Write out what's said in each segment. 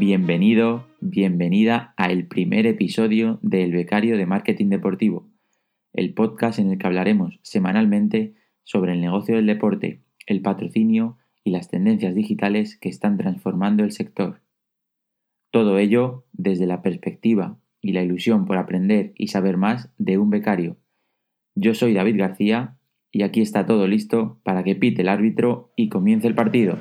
Bienvenido, bienvenida a el primer episodio del Becario de Marketing Deportivo, el podcast en el que hablaremos semanalmente sobre el negocio del deporte, el patrocinio y las tendencias digitales que están transformando el sector. Todo ello desde la perspectiva y la ilusión por aprender y saber más de un becario. Yo soy David García y aquí está todo listo para que pite el árbitro y comience el partido.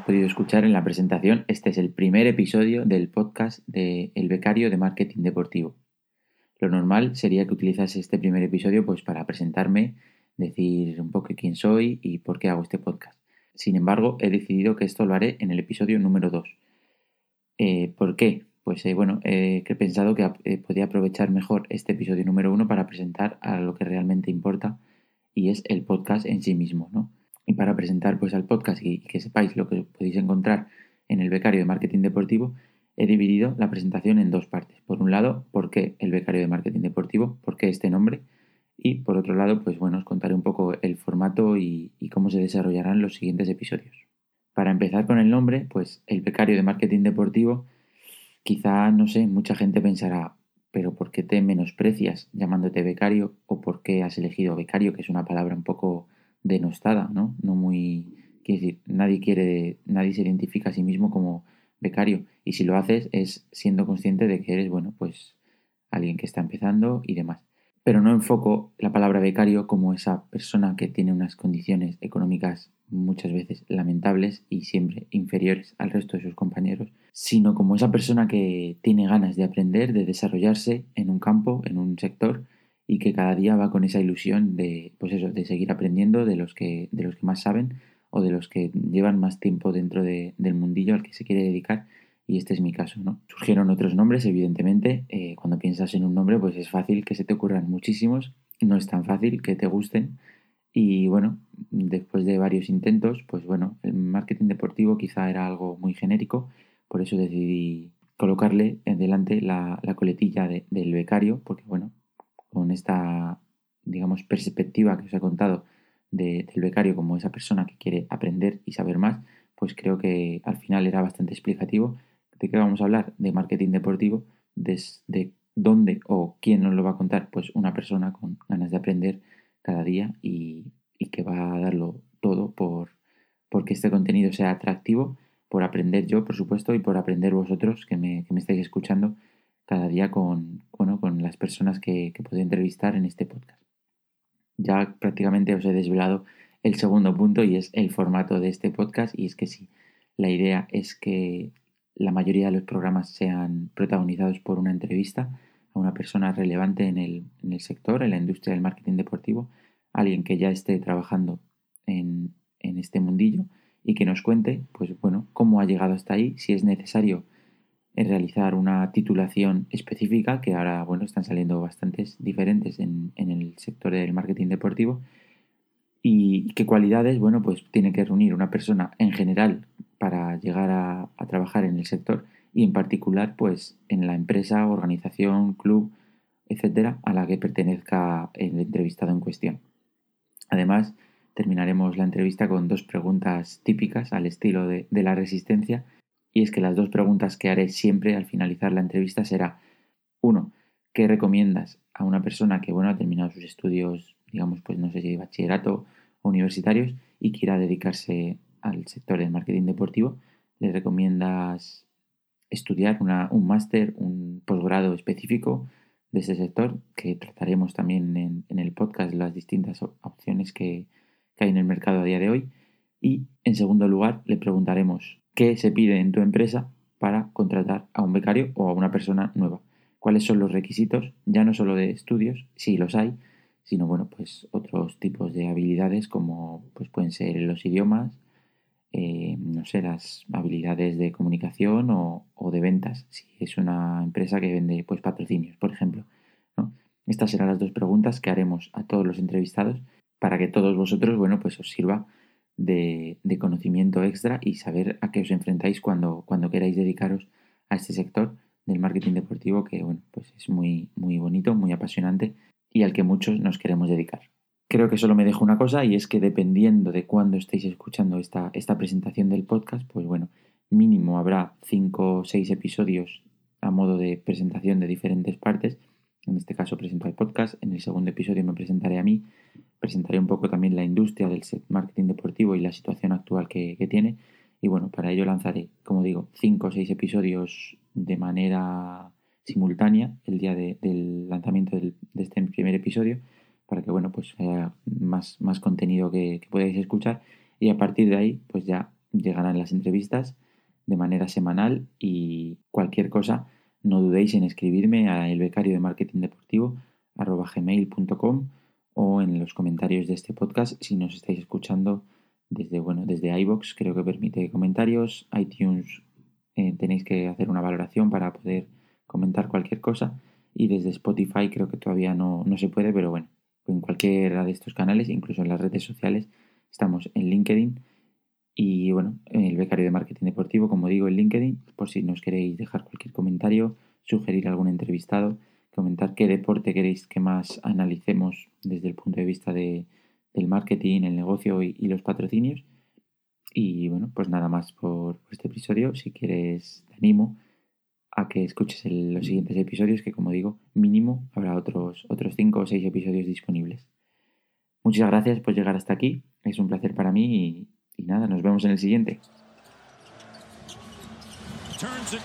Podido escuchar en la presentación, este es el primer episodio del podcast de El Becario de Marketing Deportivo. Lo normal sería que utilizase este primer episodio pues para presentarme, decir un poco quién soy y por qué hago este podcast. Sin embargo, he decidido que esto lo haré en el episodio número 2. Eh, ¿Por qué? Pues eh, bueno, he pensado que eh, podía aprovechar mejor este episodio número 1 para presentar a lo que realmente importa y es el podcast en sí mismo, ¿no? Y para presentar pues al podcast y, que sepáis lo que podéis encontrar en el becario de marketing deportivo, he dividido la presentación en dos partes. Por un lado, ¿por qué el becario de marketing deportivo? ¿Por qué este nombre? Y por otro lado, pues bueno, os contaré un poco el formato y, cómo se desarrollarán los siguientes episodios. Para empezar con el nombre, pues el becario de marketing deportivo, quizá, no sé, mucha gente pensará, pero ¿por qué te menosprecias llamándote becario o por qué has elegido becario, que es una palabra un poco denostada, ¿no? No muy... Quiere decir, nadie quiere, nadie se identifica a sí mismo como becario y si lo haces es siendo consciente de que eres, bueno, pues alguien que está empezando y demás pero no enfoco la palabra becario como esa persona que tiene unas condiciones económicas muchas veces lamentables y siempre inferiores al resto de sus compañeros, sino como esa persona que tiene ganas de aprender, de desarrollarse en un campo, en un sector y que cada día va con esa ilusión de pues eso, de seguir aprendiendo de los que de los que más saben o de los que llevan más tiempo dentro del mundillo al que se quiere dedicar y este es mi caso, ¿no? Surgieron otros nombres, evidentemente. Eh, cuando piensas en un nombre, pues es fácil que se te ocurran muchísimos. No es tan fácil que te gusten. Y bueno, después de varios intentos, pues bueno, el marketing deportivo quizá era algo muy genérico. Por eso decidí colocarle en delante la, coletilla del becario, porque bueno, con esta, digamos, perspectiva que os he contado del becario como esa persona que quiere aprender y saber más, pues creo que al final era bastante explicativo ¿De qué vamos a hablar? De marketing deportivo, desde dónde o quién nos lo va a contar, pues una persona con ganas de aprender cada día y, que va a darlo todo por porque este contenido sea atractivo, por aprender yo, por supuesto, y por aprender vosotros que me, que me estáis escuchando cada día con personas que, que entrevistar en este podcast. Ya prácticamente os he desvelado el segundo punto y es el formato de este podcast y es que sí, la idea es que la mayoría de los programas sean protagonizados por una entrevista a una persona relevante en el, sector, en la industria del marketing deportivo, alguien que ya esté trabajando en, este mundillo y que nos cuente, pues bueno, cómo ha llegado hasta ahí, si es necesario realizar una titulación específica, que ahora, bueno, están saliendo bastantes diferentes en, en el sector del marketing deportivo, y qué cualidades, bueno, pues tiene que reunir una persona en general para llegar a, trabajar en el sector y en particular pues en la empresa, organización, club, etcétera, a la que pertenezca el entrevistado en cuestión. Además, terminaremos la entrevista con dos preguntas típicas al estilo de, de la resistencia y es que las dos preguntas que haré siempre al finalizar la entrevista será uno, ¿qué recomiendas a una persona que bueno ha terminado sus estudios, digamos, pues no sé si de bachillerato o universitarios y quiera dedicarse al sector del marketing deportivo, le recomiendas estudiar un máster, un posgrado específico de ese sector, que trataremos también en, el podcast las distintas opciones que, hay en el mercado a día de hoy. Y en segundo lugar, le preguntaremos qué se pide en tu empresa para contratar a un becario o a una persona nueva. ¿Cuáles son los requisitos? Ya no solo de estudios, si los hay, sino bueno, pues otros tipos de habilidades como pues pueden ser los idiomas, eh, no sé, las habilidades de comunicación o, de ventas, si es una empresa que vende pues patrocinios, por ejemplo. Estas serán las dos preguntas que haremos a todos los entrevistados para que todos vosotros, bueno, pues os sirva de, conocimiento extra y saber a qué os enfrentáis cuando, cuando queráis dedicaros a este sector del marketing deportivo que, bueno, pues es muy, muy bonito, muy apasionante y al que muchos nos queremos dedicar. Creo que solo me dejo una cosa y es que dependiendo de cuándo estéis escuchando esta, esta presentación del podcast, pues bueno, mínimo habrá 5 o 6 episodios a modo de presentación de diferentes partes. En este caso presento el podcast, en el segundo episodio me presentaré a mí, presentaré un poco también la industria del marketing deportivo y la situación actual que, tiene. Y bueno, para ello lanzaré, como digo, 5 o 6 episodios de manera simultánea el día del lanzamiento de este primer episodio para que bueno pues haya más, más contenido que, podáis escuchar y a partir de ahí pues ya llegarán las entrevistas de manera semanal y cualquier cosa no dudéis en escribirme a el o en los comentarios de este podcast si nos estáis escuchando desde bueno desde iBox creo que permite comentarios iTunes eh, tenéis que hacer una valoración para poder comentar cualquier cosa y desde Spotify creo que todavía no, no se puede pero bueno en cualquiera de estos canales incluso en las redes sociales estamos en LinkedIn. Y bueno, el becario de marketing deportivo, como digo, en LinkedIn, por si nos queréis dejar cualquier comentario, sugerir algún entrevistado, comentar qué deporte queréis que más analicemos desde el punto de vista de, del marketing, el negocio y, los patrocinios. Y bueno, pues nada más por, este episodio. Si quieres, te animo a que escuches los siguientes episodios, que como digo, mínimo habrá otros, otros cinco o seis episodios disponibles. Muchas gracias por llegar hasta aquí. Es un placer para mí y, nada, nos vemos en el siguiente. Turns.